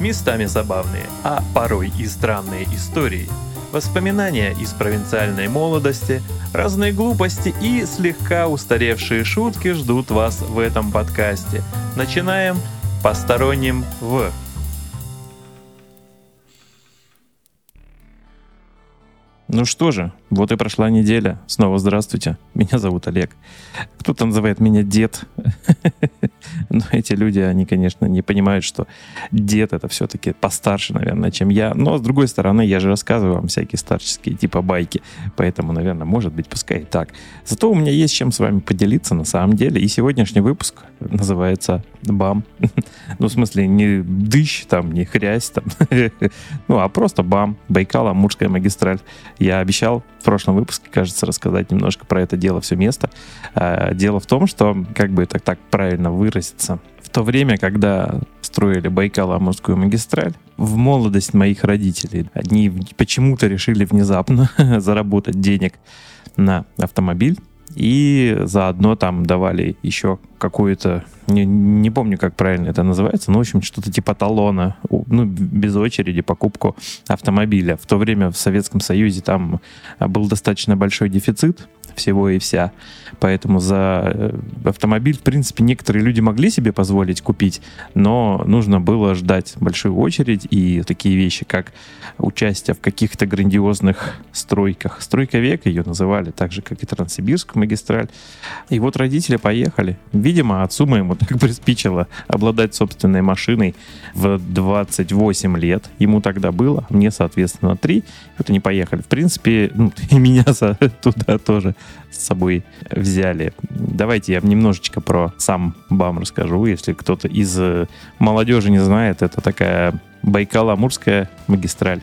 местами забавные, а порой и странные истории, воспоминания из провинциальной молодости, разные глупости и слегка устаревшие шутки ждут вас в этом подкасте. Начинаем посторонним в Ну что же, вот и прошла неделя. Снова здравствуйте. Меня зовут Олег. Кто-то называет меня дед. Но эти люди, они, конечно, не понимают, что дед это все-таки постарше, наверное, чем я. Но, с другой стороны, я же рассказываю вам всякие старческие типа байки. Поэтому, наверное, может быть, пускай и так. Зато у меня есть чем с вами поделиться на самом деле. И сегодняшний выпуск называется «Бам». Ну, в смысле, не дыщ там, не хрясь там. Ну, а просто «Бам». Байкал, Амурская магистраль. Я обещал в прошлом выпуске, кажется, рассказать немножко про это дело, все место. А, дело в том, что, как бы это так правильно выразиться, в то время, когда строили Байкал-Амурскую магистраль, в молодость моих родителей. Они почему-то решили внезапно заработать денег на автомобиль, и заодно там давали еще какую-то, не, не помню, как правильно это называется, но, в общем, что-то типа талона, ну, без очереди покупку автомобиля. В то время в Советском Союзе там был достаточно большой дефицит всего и вся. Поэтому за э, автомобиль, в принципе, некоторые люди могли себе позволить купить, но нужно было ждать большую очередь и такие вещи, как участие в каких-то грандиозных стройках. Стройка века ее называли, так же, как и Транссибирскую магистраль. И вот родители поехали. Видимо, отцу моему так приспичило обладать собственной машиной в 28 лет. Ему тогда было, мне, соответственно, 3. Вот они поехали. В принципе, ну, и меня туда тоже с собой взяли. Давайте я немножечко про сам БАМ расскажу, если кто-то из э, молодежи не знает. Это такая Байкало-Амурская магистраль.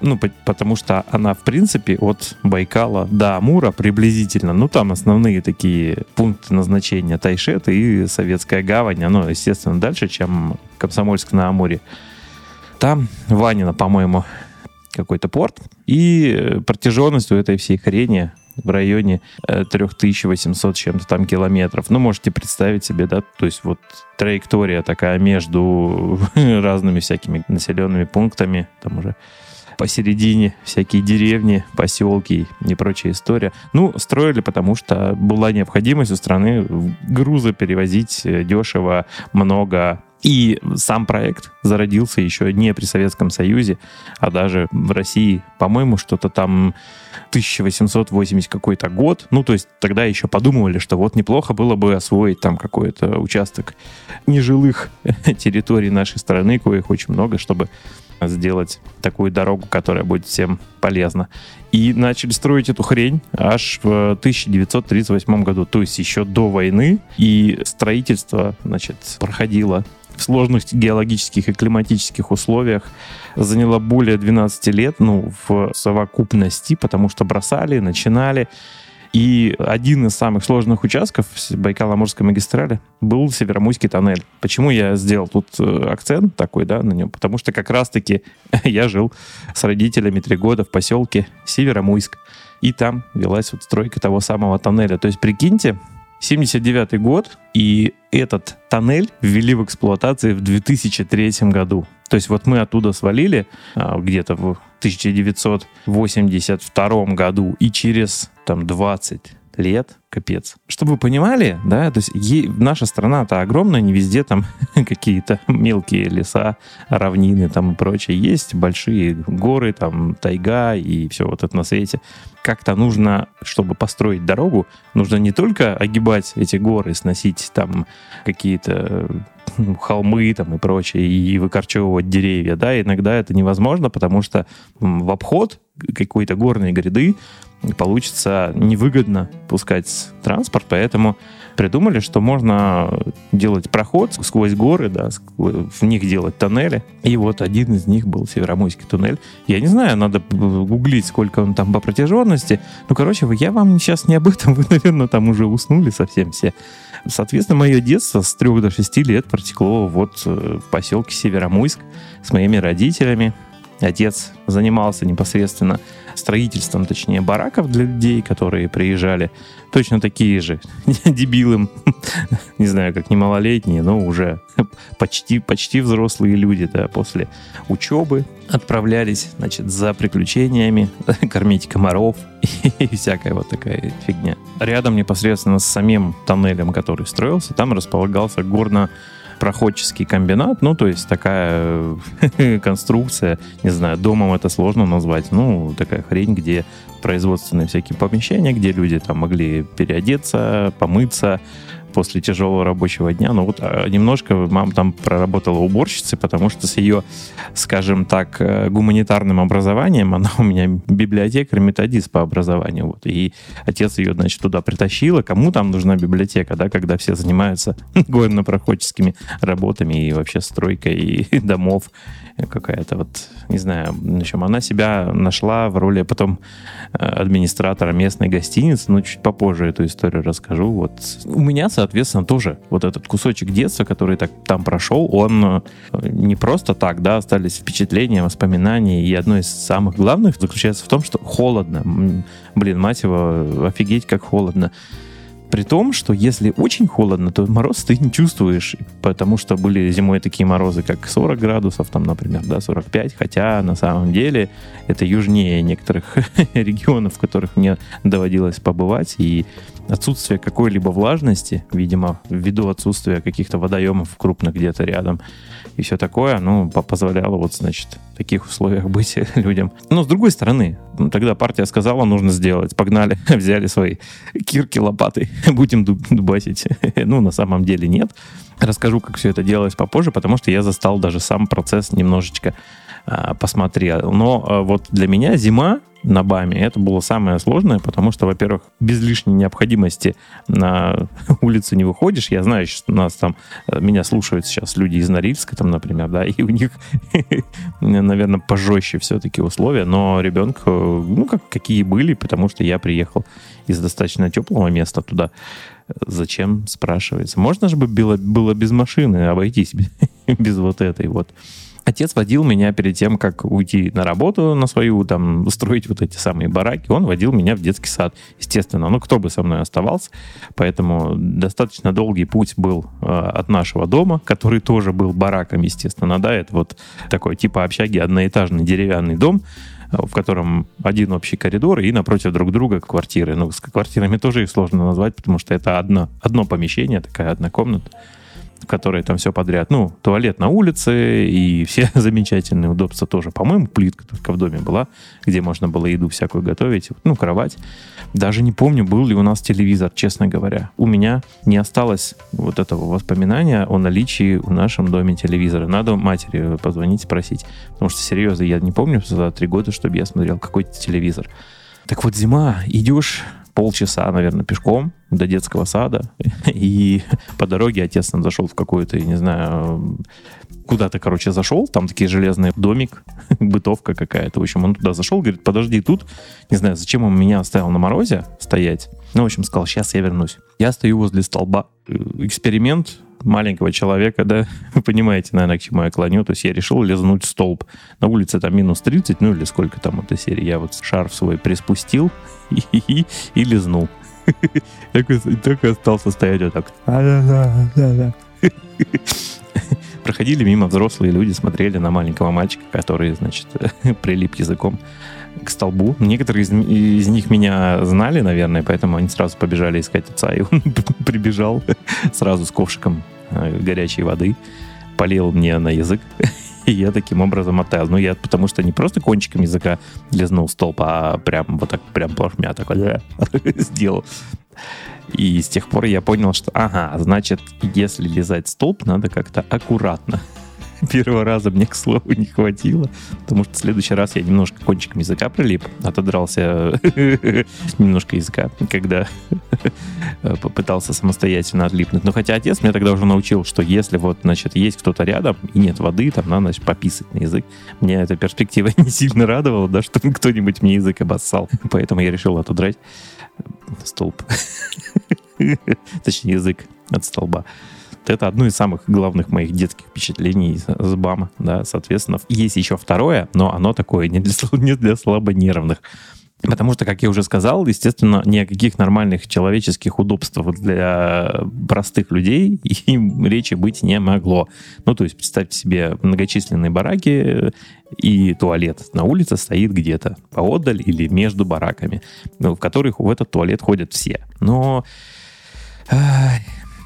Ну, потому что она, в принципе, от Байкала до Амура приблизительно, ну, там основные такие пункты назначения Тайшет и Советская гавань, оно, естественно, дальше, чем Комсомольск на Амуре. Там Ванина, по-моему, какой-то порт, и э, протяженность у этой всей хрени в районе 3800 э, чем-то там километров. Ну, можете представить себе, да, то есть вот траектория такая между разными всякими населенными пунктами, там уже посередине всякие деревни, поселки и прочая история. Ну, строили, потому что была необходимость у страны грузы перевозить э, дешево, много, и сам проект зародился еще не при Советском Союзе, а даже в России. По-моему, что-то там 1880 какой-то год. Ну, то есть тогда еще подумывали, что вот неплохо было бы освоить там какой-то участок нежилых территорий нашей страны, коих очень много, чтобы сделать такую дорогу, которая будет всем полезна. И начали строить эту хрень аж в 1938 году, то есть еще до войны. И строительство, значит, проходило в сложных геологических и климатических условиях заняла более 12 лет, ну, в совокупности, потому что бросали, начинали. И один из самых сложных участков Байкало-Амурской магистрали был Северомуйский тоннель. Почему я сделал тут э, акцент такой, да, на нем? Потому что как раз-таки я жил с родителями три года в поселке Северомуйск. И там велась вот стройка того самого тоннеля. То есть, прикиньте, 79 год, и этот тоннель ввели в эксплуатацию в 2003 году. То есть вот мы оттуда свалили а, где-то в 1982 году, и через там 20 лет, капец. Чтобы вы понимали, да, то есть е- наша страна-то огромная, не везде там какие-то мелкие леса, равнины там и прочее. Есть большие горы, там тайга и все вот это на свете. Как-то нужно, чтобы построить дорогу, нужно не только огибать эти горы, сносить там какие-то ну, холмы там и прочее, и выкорчевывать деревья, да, иногда это невозможно, потому что в обход какой-то горной гряды получится невыгодно пускать транспорт, поэтому придумали, что можно делать проход сквозь горы, да, в них делать тоннели. И вот один из них был Северомойский туннель. Я не знаю, надо гуглить, сколько он там по протяженности. Ну, короче, я вам сейчас не об этом, вы, наверное, там уже уснули совсем все. Соответственно, мое детство с 3 до 6 лет протекло вот э, в поселке Северомойск с моими родителями. Отец занимался непосредственно строительством, точнее, бараков для людей, которые приезжали. Точно такие же дебилы, не знаю, как не малолетние, но уже почти, почти взрослые люди, да, после учебы отправлялись, значит, за приключениями, кормить комаров и всякая вот такая фигня. Рядом непосредственно с самим тоннелем, который строился, там располагался горно проходческий комбинат, ну, то есть такая конструкция, не знаю, домом это сложно назвать, ну, такая хрень, где производственные всякие помещения, где люди там могли переодеться, помыться, после тяжелого рабочего дня. Но вот а, немножко мама там проработала уборщицей, потому что с ее, скажем так, э, гуманитарным образованием, она у меня библиотекарь, методист по образованию. Вот. И отец ее, значит, туда притащил. А кому там нужна библиотека, да, когда все занимаются горно-проходческими работами и вообще стройкой домов какая-то вот, не знаю, в общем, она себя нашла в роли потом э, администратора местной гостиницы, но чуть попозже эту историю расскажу. Вот у меня, соответственно, тоже вот этот кусочек детства, который так там прошел, он э, не просто так, да, остались впечатления, воспоминания, и одно из самых главных заключается в том, что холодно. Блин, мать его, офигеть, как холодно. При том, что если очень холодно, то мороз ты не чувствуешь, потому что были зимой такие морозы, как 40 градусов, там, например, да, 45, хотя на самом деле это южнее некоторых регионов, в которых мне доводилось побывать, и отсутствие какой-либо влажности, видимо, ввиду отсутствия каких-то водоемов крупных где-то рядом, и все такое, ну, позволяло вот, значит, в таких условиях быть людям. Но с другой стороны, тогда партия сказала, нужно сделать. Погнали, взяли свои кирки, лопаты, будем дубасить. ну, на самом деле нет. Расскажу, как все это делалось попозже, потому что я застал даже сам процесс немножечко а, посмотрел. Но а, вот для меня зима на БАМе. Это было самое сложное, потому что, во-первых, без лишней необходимости на улицу не выходишь. Я знаю, что нас там, э, меня слушают сейчас люди из Норильска, там, например, да, и у них, наверное, пожестче все-таки условия, но ребенка, ну, как, какие были, потому что я приехал из достаточно теплого места туда. Зачем, спрашивается. Можно же было, было без машины обойтись, без вот этой вот Отец водил меня перед тем, как уйти на работу на свою, там, устроить вот эти самые бараки, он водил меня в детский сад, естественно. Ну, кто бы со мной оставался, поэтому достаточно долгий путь был э, от нашего дома, который тоже был бараком, естественно, да, это вот такой типа общаги, одноэтажный деревянный дом, в котором один общий коридор и напротив друг друга квартиры. Ну, с квартирами тоже их сложно назвать, потому что это одно, одно помещение, такая одна комната в которой там все подряд. Ну, туалет на улице и все замечательные удобства тоже. По-моему, плитка только в доме была, где можно было еду всякую готовить. Ну, кровать. Даже не помню, был ли у нас телевизор, честно говоря. У меня не осталось вот этого воспоминания о наличии в нашем доме телевизора. Надо матери позвонить, спросить. Потому что, серьезно, я не помню за три года, чтобы я смотрел какой-то телевизор. Так вот, зима, идешь полчаса, наверное, пешком до детского сада. И по дороге отец нам зашел в какую-то, я не знаю, куда-то, короче, зашел. Там такие железный домик, бытовка какая-то. В общем, он туда зашел, говорит, подожди тут. Не знаю, зачем он меня оставил на морозе стоять. Ну, в общем, сказал, сейчас я вернусь. Я стою возле столба. Эксперимент маленького человека, да, вы понимаете, наверное, к чему я клоню. То есть я решил лизнуть столб. На улице там минус 30, ну или сколько там этой серии. Я вот шарф свой приспустил и, и, и лизнул. И только остался стоять вот так. Проходили мимо взрослые люди, смотрели на маленького мальчика, который, значит, прилип языком к столбу. Некоторые из, из них меня знали, наверное, поэтому они сразу побежали искать отца. И он прибежал сразу с ковшиком э, горячей воды, полил мне на язык. И я таким образом оттаял. Ну, я потому что не просто кончиком языка лизнул столб, а прям вот так, прям плашмя такой сделал. И с тех пор я понял, что, ага, значит, если лизать столб, надо как-то аккуратно. Первого раза мне, к слову, не хватило, потому что в следующий раз я немножко кончиком языка прилип, отодрался немножко языка, когда попытался самостоятельно отлипнуть. Но хотя отец меня тогда уже научил, что если вот, значит, есть кто-то рядом и нет воды, там надо, значит, пописать на язык. Меня эта перспектива не сильно радовала, да, что кто-нибудь мне язык обоссал. Поэтому я решил отудрать столб. Точнее, язык от столба это одно из самых главных моих детских впечатлений с БАМа, да, соответственно. Есть еще второе, но оно такое не для, не для слабонервных. Потому что, как я уже сказал, естественно, ни о каких нормальных человеческих удобствах для простых людей им речи быть не могло. Ну, то есть, представьте себе многочисленные бараки, и туалет на улице стоит где-то поодаль или между бараками, в которых в этот туалет ходят все. Но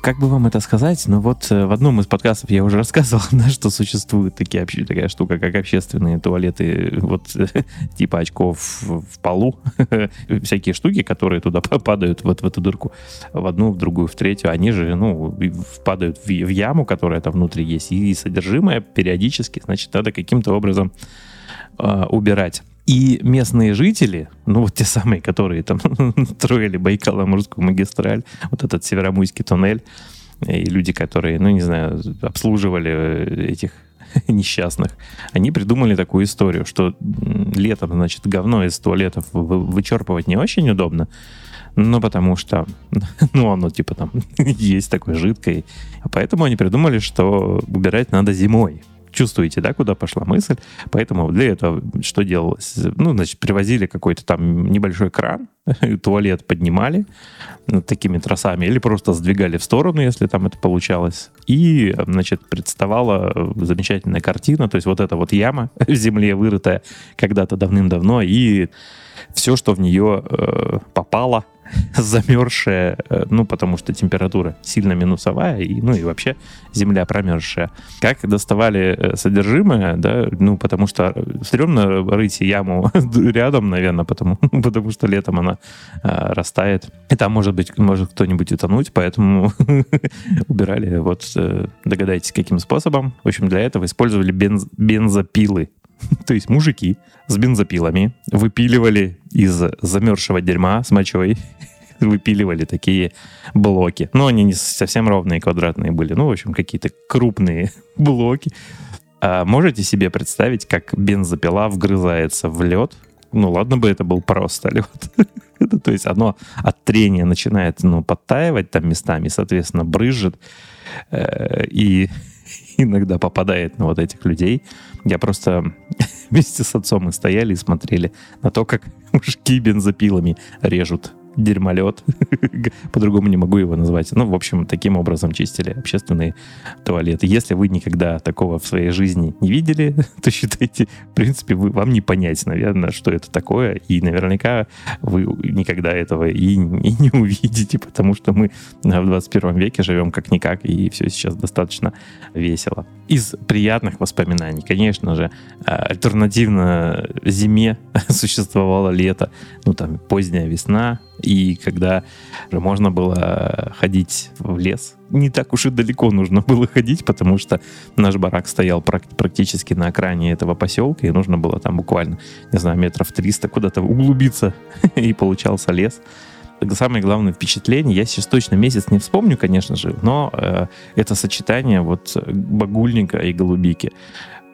как бы вам это сказать? Ну вот э, в одном из подкастов я уже рассказывал, да, что существует такие, такая штука, как общественные туалеты, вот типа очков в полу, всякие штуки, которые туда падают вот в эту дырку, в одну, в другую, в третью, они же, ну, падают в, в яму, которая там внутри есть, и содержимое периодически, значит, надо каким-то образом э, убирать. И местные жители, ну вот те самые, которые там строили Байкало-Амурскую магистраль, вот этот Северомуйский туннель, и люди, которые, ну не знаю, обслуживали э, этих несчастных, они придумали такую историю, что летом, значит, говно из туалетов вычерпывать не очень удобно, ну, потому что, ну, оно типа там есть такое жидкое. А поэтому они придумали, что убирать надо зимой чувствуете, да, куда пошла мысль. Поэтому для этого что делалось? Ну, значит, привозили какой-то там небольшой кран, туалет поднимали такими тросами или просто сдвигали в сторону, если там это получалось. И, значит, представала замечательная картина, то есть вот эта вот яма в земле вырытая когда-то давным-давно, и все, что в нее э, попало, замерзшая, э, ну, потому что температура сильно минусовая, и, ну, и вообще земля промерзшая. Как доставали э, содержимое, да, ну, потому что стрёмно рыть яму рядом, наверное, потому, потому что летом она а, растает. И там, может быть, может кто-нибудь утонуть, поэтому убирали, вот, догадайтесь, каким способом. В общем, для этого использовали бенз, бензопилы. То есть мужики с бензопилами выпиливали из замерзшего дерьма с мочой выпиливали такие блоки. Но они не совсем ровные, квадратные были. Ну, в общем, какие-то крупные блоки. А можете себе представить, как бензопила вгрызается в лед? Ну, ладно бы это был просто лед. То есть оно от трения начинает ну, подтаивать там местами, соответственно, брызжет. Э, и иногда попадает на вот этих людей. Я просто вместе с отцом мы стояли и смотрели на то, как мужики бензопилами режут дерьмолет. По-другому не могу его назвать. Ну, в общем, таким образом чистили общественные туалеты. Если вы никогда такого в своей жизни не видели, то считайте, в принципе, вы, вам не понять, наверное, что это такое. И наверняка вы никогда этого и, и не увидите, потому что мы в 21 веке живем как-никак, и все сейчас достаточно весело. Из приятных воспоминаний, конечно же, а, альтернативно зиме существовало лето, ну, там, поздняя весна, и когда уже можно было ходить в лес, не так уж и далеко нужно было ходить, потому что наш барак стоял практически на окраине этого поселка, и нужно было там буквально, не знаю, метров 300 куда-то углубиться, и получался лес. Самое главное впечатление, я сейчас точно месяц не вспомню, конечно же, но э, это сочетание вот багульника и голубики.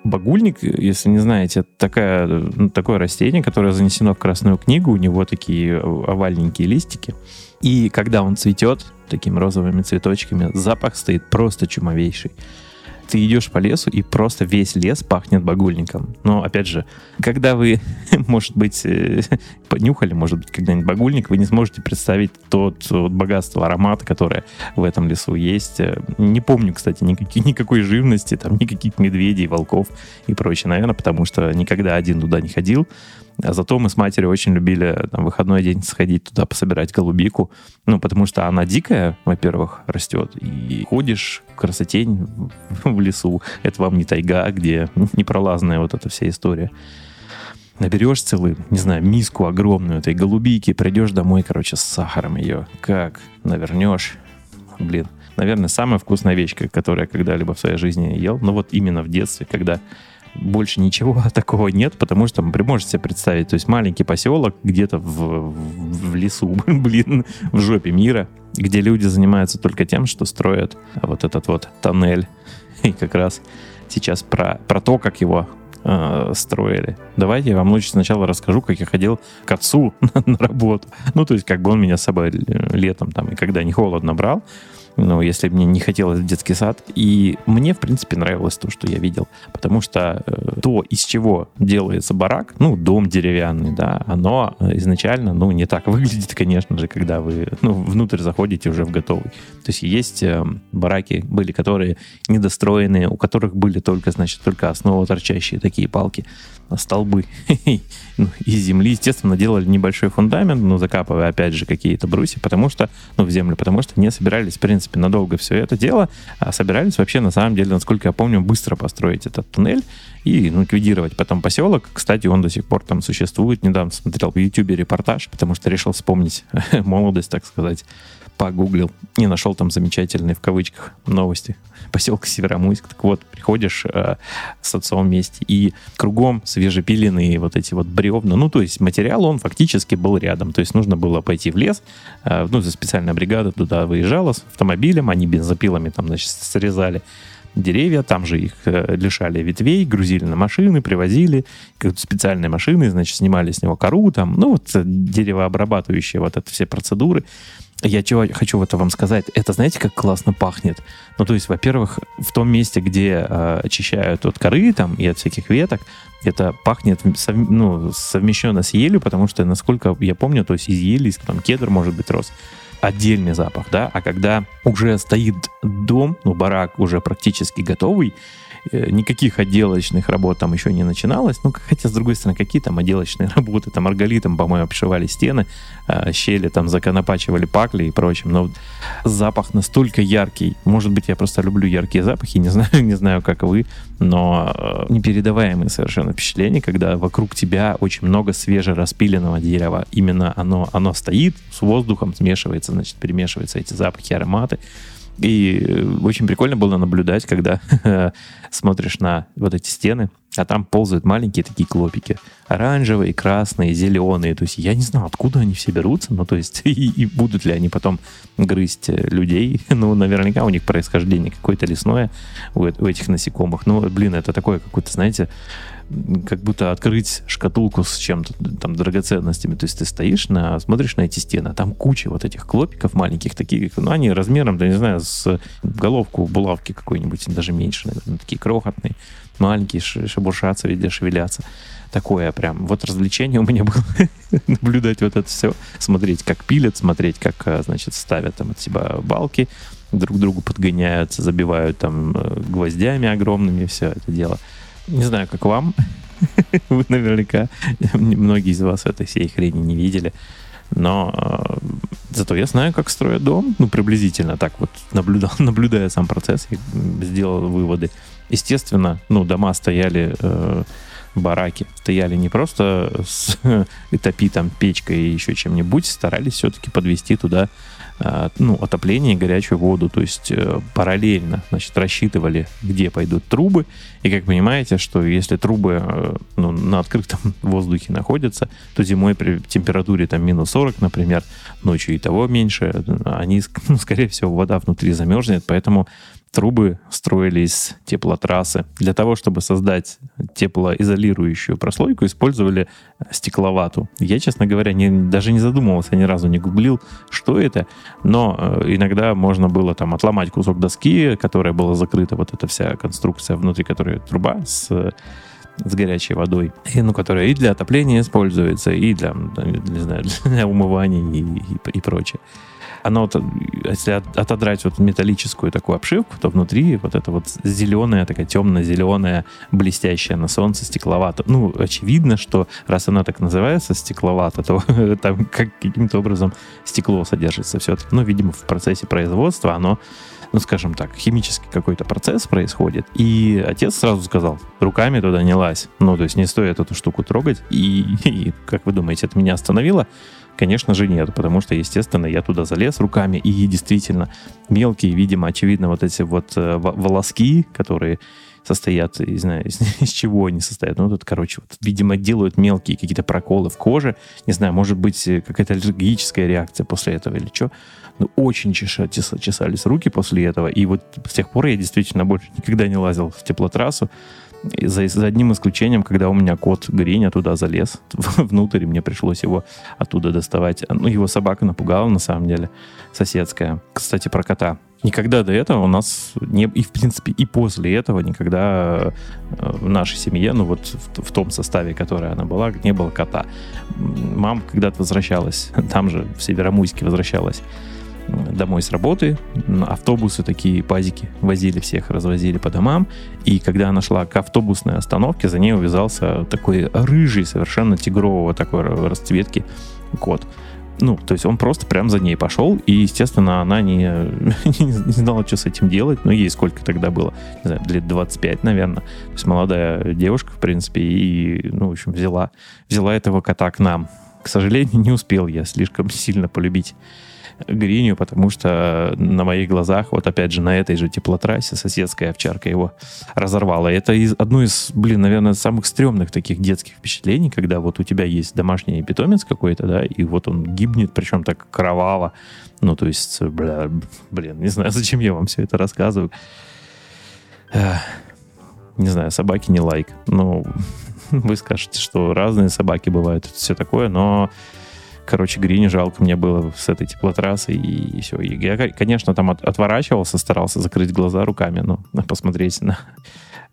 Багульник, если не знаете, это такая, ну, такое растение, которое занесено в Красную книгу. У него такие овальненькие листики. И когда он цветет такими розовыми цветочками, запах стоит просто чумовейший ты идешь по лесу, и просто весь лес пахнет багульником. Но, опять же, когда вы, может быть, э, понюхали, может быть, когда-нибудь багульник, вы не сможете представить тот вот богатство аромата, которое в этом лесу есть. Э, не помню, кстати, никакой, никакой живности, там, никаких медведей, волков и прочее, наверное, потому что никогда один туда не ходил. А зато мы с матерью очень любили там, выходной день сходить туда пособирать голубику. Ну, потому что она дикая, во-первых, растет. И ходишь в красотень в лесу. Это вам не тайга, где непролазная вот эта вся история. Наберешь целую, не знаю, миску огромную этой голубики, придешь домой, короче, с сахаром ее. Как навернешь. Блин, наверное, самая вкусная вещь, которую я когда-либо в своей жизни ел. Но вот именно в детстве, когда больше ничего такого нет, потому что вы можете себе представить, то есть маленький поселок где-то в, в, в лесу, блин, в жопе мира, где люди занимаются только тем, что строят вот этот вот тоннель. И как раз сейчас про, про то, как его э, строили. Давайте я вам лучше сначала расскажу, как я ходил к отцу на, на работу. Ну, то есть, как бы он меня с собой летом там, и когда не холодно брал, ну, если мне не хотелось в детский сад. И мне, в принципе, нравилось то, что я видел. Потому что э, то, из чего делается барак, ну, дом деревянный, да, оно изначально, ну, не так выглядит, конечно же, когда вы, ну, внутрь заходите уже в готовый. То есть есть э, бараки были, которые недостроенные, у которых были только, значит, только основа торчащие такие палки столбы ну, из земли. Естественно, делали небольшой фундамент, ну, закапывая, опять же, какие-то брусья, потому что, ну, в землю, потому что не собирались, в принципе, надолго все это дело, а собирались вообще, на самом деле, насколько я помню, быстро построить этот туннель и ну, ликвидировать потом поселок. Кстати, он до сих пор там существует. Недавно смотрел в Ютубе репортаж, потому что решил вспомнить молодость, так сказать погуглил и нашел там замечательные, в кавычках, новости поселка Северомуйск. Так вот, приходишь э, с отцом вместе, и кругом свежепиленные вот эти вот бревна. Ну, то есть материал, он фактически был рядом. То есть нужно было пойти в лес, э, ну, специальная бригада туда выезжала с автомобилем, они бензопилами там, значит, срезали деревья, там же их э, лишали ветвей, грузили на машины, привозили, специальные машины, значит, снимали с него кору, там, ну, вот э, деревообрабатывающие вот это все процедуры. Я чего хочу вот вам сказать, это знаете, как классно пахнет? Ну, то есть, во-первых, в том месте, где э, очищают от коры там и от всяких веток, это пахнет сов, ну, совмещенно с елью, потому что, насколько я помню, то есть из ели, там кедр, может быть, рос, отдельный запах, да, а когда уже стоит дом, ну, барак уже практически готовый, никаких отделочных работ там еще не начиналось. Ну, хотя, с другой стороны, какие там отделочные работы? Там арголитом, по-моему, обшивали стены, а, щели там законопачивали пакли и прочим. Но запах настолько яркий. Может быть, я просто люблю яркие запахи, не знаю, не знаю, как вы, но э, непередаваемые совершенно впечатления, когда вокруг тебя очень много свежераспиленного дерева. Именно оно, оно стоит с воздухом, смешивается, значит, перемешиваются эти запахи, ароматы. И э, очень прикольно было наблюдать, когда смотришь на вот эти стены, а там ползают маленькие такие клопики. Оранжевые, красные, зеленые. То есть я не знаю, откуда они все берутся, но то есть и, и будут ли они потом грызть э, людей. Ну, наверняка у них происхождение какое-то лесное у, у этих насекомых. Ну, блин, это такое какое-то, знаете, как будто открыть шкатулку с чем-то, там, драгоценностями. То есть ты стоишь, на, смотришь на эти стены, а там куча вот этих клопиков маленьких, таких, ну, они размером, да не знаю, с головку булавки какой-нибудь, даже меньше, наверное, такие крохотные, маленькие, шебуршатся, везде шевелятся. Такое прям, вот развлечение у меня было наблюдать вот это все, смотреть, как пилят, смотреть, как, э, значит, ставят там от себя балки, друг другу подгоняются, забивают там э, гвоздями огромными, все это дело. Не знаю, как вам. Вы наверняка, многие из вас этой всей хрени не видели. Но э, зато я знаю, как строят дом. Ну, приблизительно так вот, наблюдал, наблюдая сам процесс, я сделал выводы. Естественно, ну, дома стояли, э, бараки стояли не просто с топи там печкой и еще чем-нибудь, старались все-таки подвести туда а, ну, отопление и горячую воду. То есть э, параллельно значит, рассчитывали, где пойдут трубы. И как понимаете, что если трубы э, ну, на открытом воздухе находятся, то зимой при температуре там минус 40, например, ночью и того меньше, они, ну, скорее всего, вода внутри замерзнет, поэтому трубы строились теплотрассы. Для того, чтобы создать теплоизолирующую прослойку, использовали стекловату. Я, честно говоря, не, даже не задумывался, ни разу не гуглил, что это, но э, иногда можно было там отломать кусок доски, которая была закрыта, вот эта вся конструкция, внутри которой труба с с горячей водой, и, ну, которая и для отопления используется, и для, не знаю, для умывания и, и, и прочее оно вот, если отодрать вот металлическую такую обшивку, то внутри вот это вот зеленая, такая темно-зеленая, блестящая на солнце стекловато. Ну, очевидно, что раз она так называется стекловато, то там как, каким-то образом стекло содержится все-таки. Ну, видимо, в процессе производства оно ну, скажем так, химический какой-то процесс происходит. И отец сразу сказал, руками туда не лазь. Ну, то есть не стоит эту штуку трогать. И, и как вы думаете, это меня остановило? Конечно же нет, потому что, естественно, я туда залез руками, и действительно мелкие, видимо, очевидно, вот эти вот э, волоски, которые состоят, не знаю, из, из чего они состоят. Ну, тут, короче, вот, видимо, делают мелкие какие-то проколы в коже. Не знаю, может быть, э, какая-то аллергическая реакция после этого или что. Ну, очень чеша, чесались руки после этого. И вот с тех пор я действительно больше никогда не лазил в теплотрассу. За, за одним исключением, когда у меня кот Гриня туда залез внутрь, и мне пришлось его оттуда доставать. Ну, его собака напугала, на самом деле, соседская. Кстати, про кота. Никогда до этого у нас не... И, в принципе, и после этого никогда э, в нашей семье, ну вот в, в том составе, который она была, не было кота. Мама когда-то возвращалась, там же, в Северомуйске возвращалась домой с работы, автобусы такие, пазики, возили всех, развозили по домам, и когда она шла к автобусной остановке, за ней увязался такой рыжий, совершенно тигрового такой расцветки кот. Ну, то есть он просто прям за ней пошел, и, естественно, она не, не, знала, что с этим делать. Ну, ей сколько тогда было? Не знаю, лет 25, наверное. То есть молодая девушка, в принципе, и, ну, в общем, взяла, взяла этого кота к нам. К сожалению, не успел я слишком сильно полюбить Гриню, потому что на моих глазах, вот опять же на этой же теплотрассе соседская овчарка его разорвала. Это из, одно из, блин, наверное, самых стрёмных таких детских впечатлений, когда вот у тебя есть домашний питомец какой-то, да, и вот он гибнет, причем так кроваво. Ну, то есть, бля, блин, не знаю, зачем я вам все это рассказываю. Не знаю, собаки не лайк. Ну, вы скажете, что разные собаки бывают, все такое, но короче, Грине жалко мне было с этой теплотрассы и, и все. И я, конечно, там от, отворачивался, старался закрыть глаза руками, ну, посмотреть на,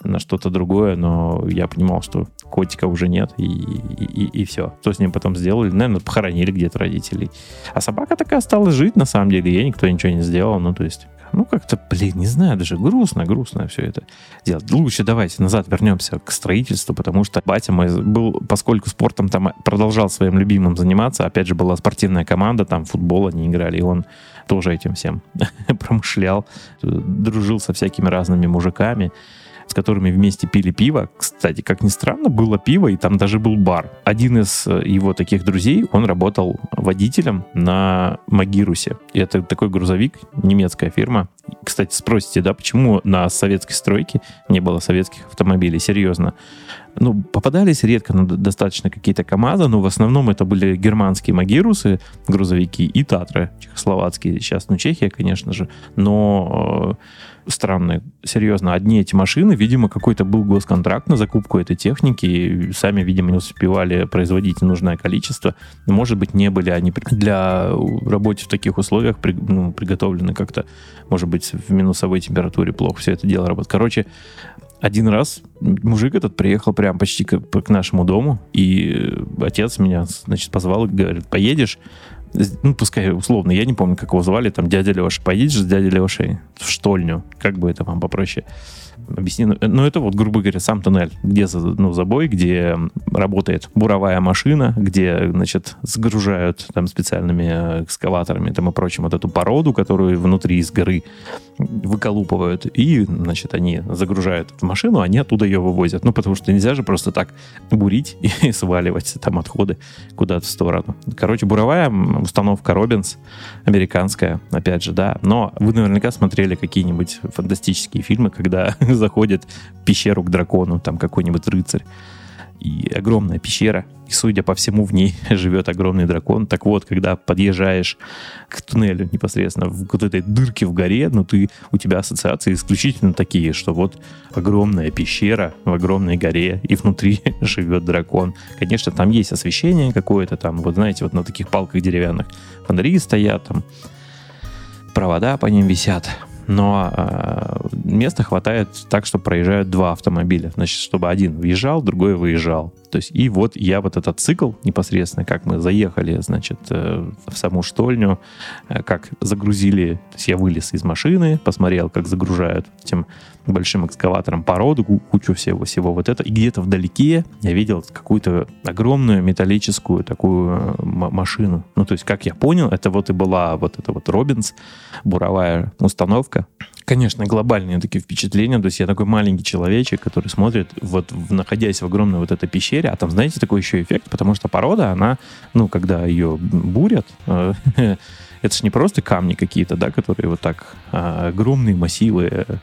на что-то другое, но я понимал, что котика уже нет, и, и, и все. Что с ним потом сделали? Наверное, похоронили где-то родителей. А собака такая осталась жить, на самом деле, ей никто ничего не сделал, ну, то есть ну, как-то, блин, не знаю, даже грустно, грустно все это делать. Лучше давайте назад вернемся к строительству, потому что батя мой был, поскольку спортом там продолжал своим любимым заниматься, опять же, была спортивная команда, там футбол они играли, и он тоже этим всем промышлял, дружил со всякими разными мужиками с которыми вместе пили пиво. Кстати, как ни странно, было пиво, и там даже был бар. Один из э, его таких друзей, он работал водителем на Магирусе. Это такой грузовик, немецкая фирма. Кстати, спросите, да, почему на советской стройке не было советских автомобилей? Серьезно ну, попадались редко но достаточно какие-то КАМАЗы, но в основном это были германские Магирусы, грузовики и Татры, чехословацкие. Сейчас, ну, Чехия, конечно же, но странно, серьезно, одни эти машины, видимо, какой-то был госконтракт на закупку этой техники, и сами, видимо, не успевали производить нужное количество. Может быть, не были они для работы в таких условиях при, ну, приготовлены как-то, может быть, в минусовой температуре плохо все это дело работает. Короче, один раз мужик этот приехал прям почти к, к нашему дому, и отец меня, значит, позвал и говорит, поедешь, ну, пускай условно, я не помню, как его звали, там, дядя Леша, поедешь с дядей Лешей в штольню, как бы это вам попроще объясни. Ну, ну, это вот, грубо говоря, сам туннель, где ну, забой, где работает буровая машина, где, значит, загружают там специальными экскаваторами там и прочим вот эту породу, которую внутри из горы выколупывают, и, значит, они загружают в машину, они оттуда ее вывозят. Ну, потому что нельзя же просто так бурить и сваливать там отходы куда-то в сторону. Короче, буровая установка Робинс, американская, опять же, да. Но вы наверняка смотрели какие-нибудь фантастические фильмы, когда заходит в пещеру к дракону, там какой-нибудь рыцарь. И огромная пещера, и, судя по всему, в ней живет огромный дракон. Так вот, когда подъезжаешь к туннелю непосредственно в вот этой дырке в горе, ну, ты, у тебя ассоциации исключительно такие, что вот огромная пещера в огромной горе, и внутри живет дракон. Конечно, там есть освещение какое-то, там, вот знаете, вот на таких палках деревянных фонари стоят, там провода по ним висят но э, места хватает так, что проезжают два автомобиля. Значит, чтобы один въезжал, другой выезжал. То есть, и вот я вот этот цикл непосредственно, как мы заехали, значит, э, в саму штольню, э, как загрузили, то есть я вылез из машины, посмотрел, как загружают этим большим экскаватором породу, кучу всего, всего вот это, и где-то вдалеке я видел какую-то огромную металлическую такую машину. Ну, то есть, как я понял, это вот и была вот эта вот Робинс, буровая установка, Конечно, глобальные такие впечатления. То есть я такой маленький человечек, который смотрит, вот находясь в огромной вот этой пещере, а там, знаете, такой еще эффект, потому что порода, она, ну, когда ее бурят, э, это же не просто камни какие-то, да, которые вот так а, огромные массивы э,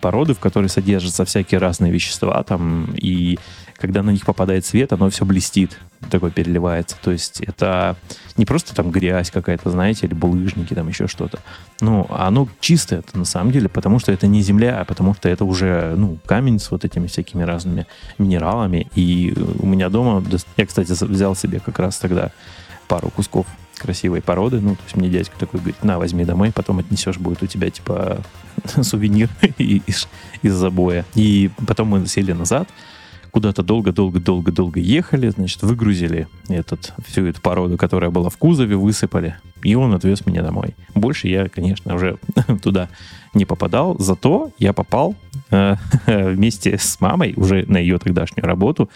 породы, в которой содержатся всякие разные вещества, там, и когда на них попадает свет, оно все блестит, такой переливается. То есть это не просто там грязь какая-то, знаете, или булыжники, там еще что-то. Ну, оно чистое на самом деле, потому что это не земля, а потому что это уже, ну, камень с вот этими всякими разными минералами. И у меня дома, я, кстати, взял себе как раз тогда пару кусков красивой породы. Ну, то есть мне дядька такой говорит, на, возьми домой, потом отнесешь, будет у тебя, типа, сувенир из, из забоя. И потом мы сели назад, куда-то долго-долго-долго-долго ехали, значит, выгрузили этот, всю эту породу, которая была в кузове, высыпали, и он отвез меня домой. Больше я, конечно, уже туда не попадал, зато я попал э, вместе с мамой уже на ее тогдашнюю работу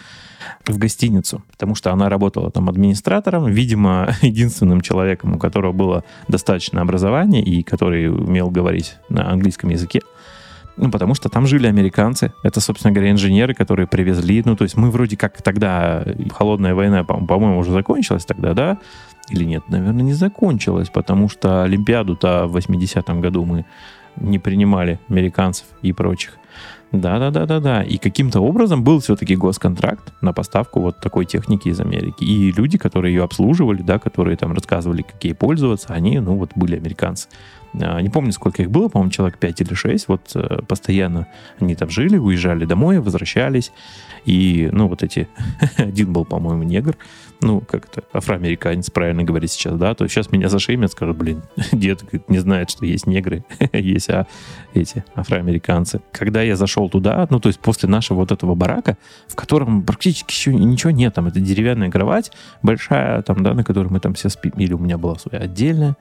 в гостиницу, потому что она работала там администратором, видимо, единственным человеком, у которого было достаточно образования и который умел говорить на английском языке. Ну, потому что там жили американцы. Это, собственно говоря, инженеры, которые привезли. Ну, то есть мы вроде как тогда... Холодная война, по-моему, уже закончилась тогда, да? Или нет? Наверное, не закончилась, потому что Олимпиаду-то в 80-м году мы не принимали американцев и прочих. Да-да-да-да-да. И каким-то образом был все-таки госконтракт на поставку вот такой техники из Америки. И люди, которые ее обслуживали, да, которые там рассказывали, какие пользоваться, они, ну, вот были американцы. А, не помню, сколько их было, по-моему, человек 5 или 6. Вот э, постоянно они там жили, уезжали домой, возвращались. И, ну, вот эти... Один был, по-моему, негр. Ну, как это, афроамериканец, правильно говорить сейчас, да? То сейчас меня зашеймят, скажут, блин, дед не знает, что есть негры, есть а, эти афроамериканцы. Когда я зашел туда, ну, то есть после нашего вот этого барака, в котором практически еще ничего нет, там это деревянная кровать большая, там, да, на которой мы там все спим, или у меня была своя отдельная,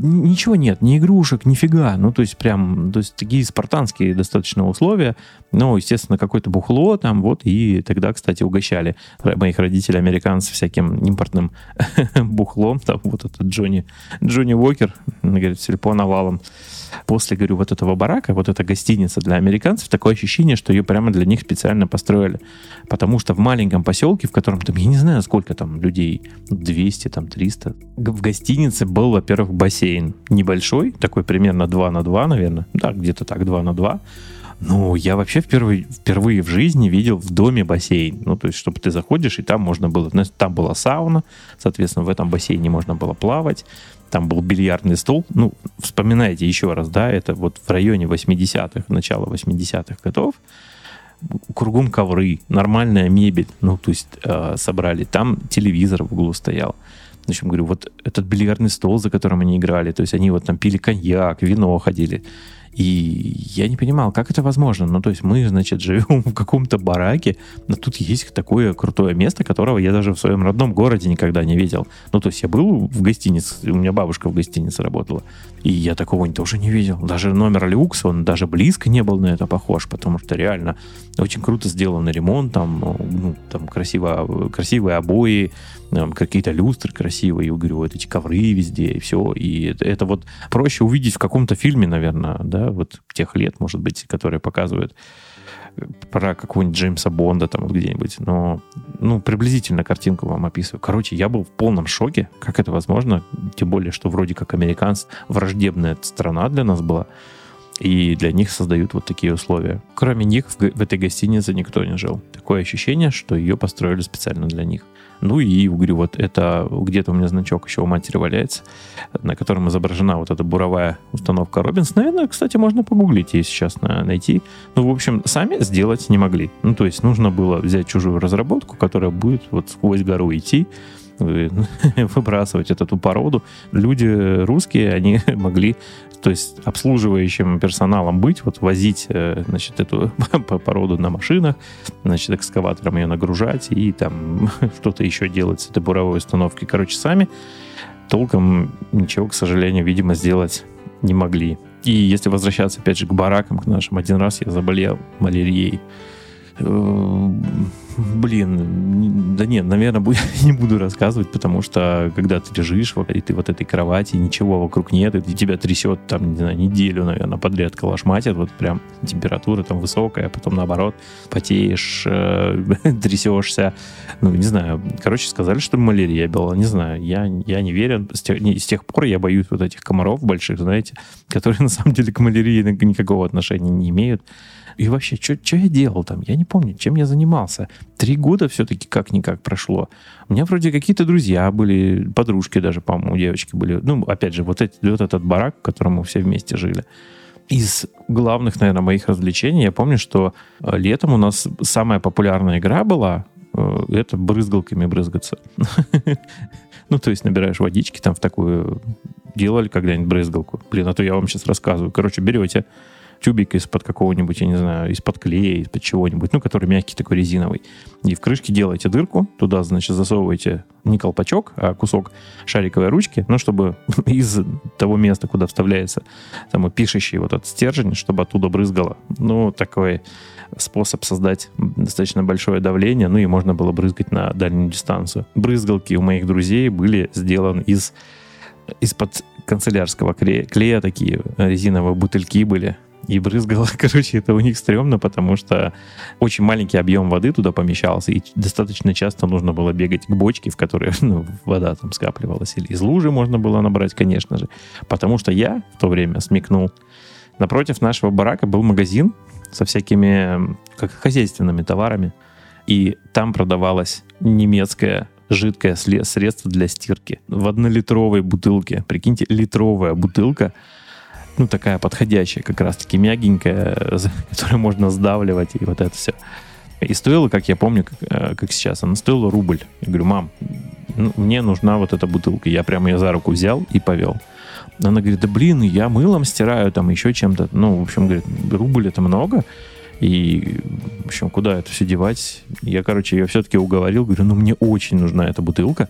ничего нет, ни игрушек, нифига. Ну, то есть прям, то есть такие спартанские достаточно условия. Ну, естественно, какое-то бухло там, вот, и тогда, кстати, угощали моих родителей, американцев, всяким импортным бухлом. Там вот этот Джонни, Джонни Уокер, говорит, сельпо навалом после, говорю, вот этого барака, вот эта гостиница для американцев, такое ощущение, что ее прямо для них специально построили. Потому что в маленьком поселке, в котором там, я не знаю, сколько там людей, 200, там 300, в гостинице был, во-первых, бассейн небольшой, такой примерно 2 на 2, наверное, да, где-то так, 2 на 2, ну, я вообще впервые, впервые в жизни видел в доме бассейн. Ну, то есть, чтобы ты заходишь, и там можно было... Там была сауна, соответственно, в этом бассейне можно было плавать там был бильярдный стол. Ну, вспоминайте еще раз, да, это вот в районе 80-х, начала 80-х годов. Кругом ковры, нормальная мебель, ну, то есть э, собрали. Там телевизор в углу стоял. В общем, говорю, вот этот бильярдный стол, за которым они играли, то есть они вот там пили коньяк, вино ходили. И я не понимал, как это возможно. Ну, то есть мы, значит, живем в каком-то бараке, но тут есть такое крутое место, которого я даже в своем родном городе никогда не видел. Ну, то есть я был в гостинице, у меня бабушка в гостинице работала, и я такого тоже не видел. Даже номер люкс, он даже близко не был на это похож, потому что реально очень круто сделан ремонт, там, ну, там красиво, красивые обои, какие-то люстры красивые, я говорю, вот эти ковры везде, и все. И это, это вот проще увидеть в каком-то фильме, наверное, да, вот тех лет, может быть, которые показывают э, про какого-нибудь Джеймса Бонда там вот где-нибудь, но, ну, приблизительно картинку вам описываю. Короче, я был в полном шоке, как это возможно, тем более, что вроде как американцы, враждебная страна для нас была, и для них создают вот такие условия. Кроме них в, в этой гостинице никто не жил. Такое ощущение, что ее построили специально для них. Ну и, говорю, вот это где-то у меня значок еще у матери валяется, на котором изображена вот эта буровая установка Робинс. Наверное, кстати, можно погуглить и сейчас на, найти. Ну, в общем, сами сделать не могли. Ну, то есть нужно было взять чужую разработку, которая будет вот сквозь гору идти, выбрасывать эту породу. Люди русские, они могли, то есть обслуживающим персоналом быть, вот возить, э, значит, эту породу на машинах, значит, экскаватором ее нагружать и там что-то еще делать с этой буровой установки. Короче, сами толком ничего, к сожалению, видимо, сделать не могли. И если возвращаться, опять же, к баракам, к нашим, один раз я заболел малярией э, Блин, да нет, наверное, не буду рассказывать, потому что когда ты лежишь, и ты вот этой кровати, ничего вокруг нет, и тебя трясет там, не знаю, неделю, наверное, подряд калашматит, вот прям температура там высокая, а потом наоборот потеешь, э, трясешься, ну, не знаю. Короче, сказали, что малярия была, не знаю, я, я не верю. С тех, не, с тех пор я боюсь вот этих комаров больших, знаете, которые на самом деле к малярии никакого отношения не имеют. И вообще, что я делал там? Я не помню, чем я занимался. Три года все-таки как-никак прошло. У меня вроде какие-то друзья были, подружки даже, по-моему, девочки были. Ну, опять же, вот, эти, вот этот барак, в котором мы все вместе жили. Из главных, наверное, моих развлечений я помню, что э, летом у нас самая популярная игра была э, это брызгалками брызгаться. Ну, то есть набираешь водички там в такую... Делали когда-нибудь брызгалку? Блин, а то я вам сейчас рассказываю. Короче, берете тюбик из-под какого-нибудь, я не знаю, из-под клея, из-под чего-нибудь, ну, который мягкий такой резиновый. И в крышке делаете дырку, туда, значит, засовываете не колпачок, а кусок шариковой ручки, ну, чтобы из того места, куда вставляется там пишущий вот этот стержень, чтобы оттуда брызгало. Ну, такой способ создать достаточно большое давление, ну, и можно было брызгать на дальнюю дистанцию. Брызгалки у моих друзей были сделаны из из-под канцелярского клея, клея такие резиновые бутыльки были, и брызгало. Короче, это у них стрёмно, потому что очень маленький объем воды туда помещался, и достаточно часто нужно было бегать к бочке, в которой ну, вода там скапливалась. Или из лужи можно было набрать, конечно же. Потому что я в то время смекнул. Напротив нашего барака был магазин со всякими как хозяйственными товарами. И там продавалось немецкое жидкое средство для стирки в однолитровой бутылке. Прикиньте, литровая бутылка – ну, такая подходящая, как раз-таки мягенькая, которую можно сдавливать, и вот это все. И стоила, как я помню, как, э, как сейчас, она стоила рубль. Я говорю, мам, ну, мне нужна вот эта бутылка. Я прямо ее за руку взял и повел. Она говорит, да блин, я мылом стираю, там еще чем-то. Ну, в общем, говорит, рубль это много. И, в общем, куда это все девать? Я, короче, ее все-таки уговорил. Говорю, ну, мне очень нужна эта бутылка.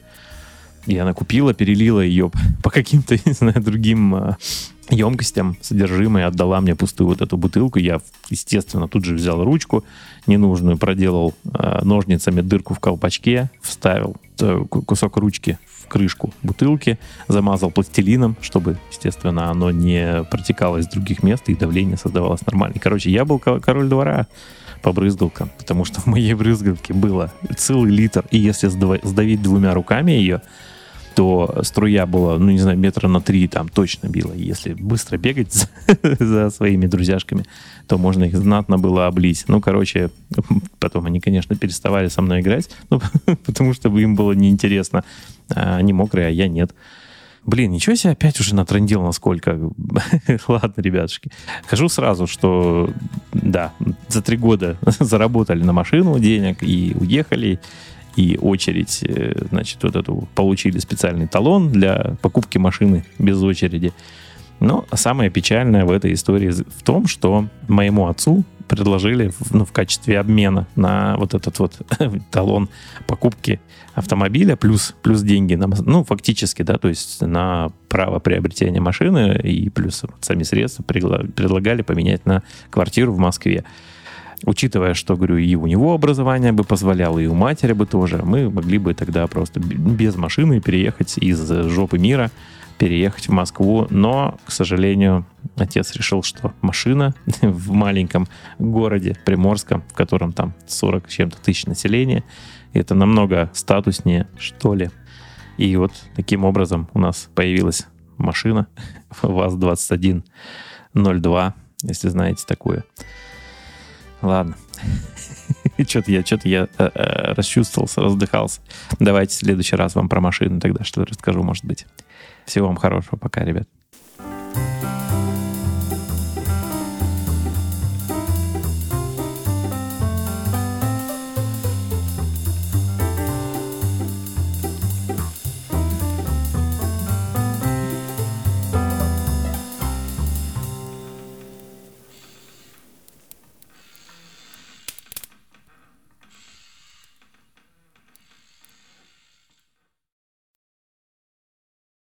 И она купила, перелила ее по каким-то, не знаю, другим а, емкостям содержимое, отдала мне пустую вот эту бутылку. Я, естественно, тут же взял ручку ненужную, проделал э, ножницами дырку в колпачке, вставил э, кусок ручки в крышку бутылки, замазал пластилином, чтобы, естественно, оно не протекало из других мест и давление создавалось нормально. Короче, я был король двора по брызгалкам, потому что в моей брызгалке было целый литр, и если сдавить двумя руками ее, то струя была, ну, не знаю, метра на три там точно била. Если быстро бегать за, своими друзьяшками, то можно их знатно было облить. Ну, короче, потом они, конечно, переставали со мной играть, ну, потому что им было неинтересно. А они мокрые, а я нет. Блин, ничего себе, опять уже натрендил насколько. Ладно, ребятушки. Скажу сразу, что да, за три года заработали на машину денег и уехали и очередь, э, значит, вот эту получили специальный талон для покупки машины без очереди. Но самое печальное в этой истории в том, что моему отцу предложили ну, в качестве обмена на вот этот вот талон покупки автомобиля плюс, плюс деньги, на, ну, фактически, да, то есть на право приобретения машины и плюс сами средства предлагали поменять на квартиру в Москве учитывая, что, говорю, и у него образование бы позволяло, и у матери бы тоже, мы могли бы тогда просто без машины переехать из жопы мира, переехать в Москву, но, к сожалению, отец решил, что машина в маленьком городе Приморском, в котором там 40 чем-то тысяч населения, это намного статуснее, что ли. И вот таким образом у нас появилась машина ВАЗ-2102, если знаете такую. Ладно. Что-то я, что-то я э, э, расчувствовался, раздыхался. Давайте в следующий раз вам про машину тогда что-то расскажу, может быть. Всего вам хорошего. Пока, ребят.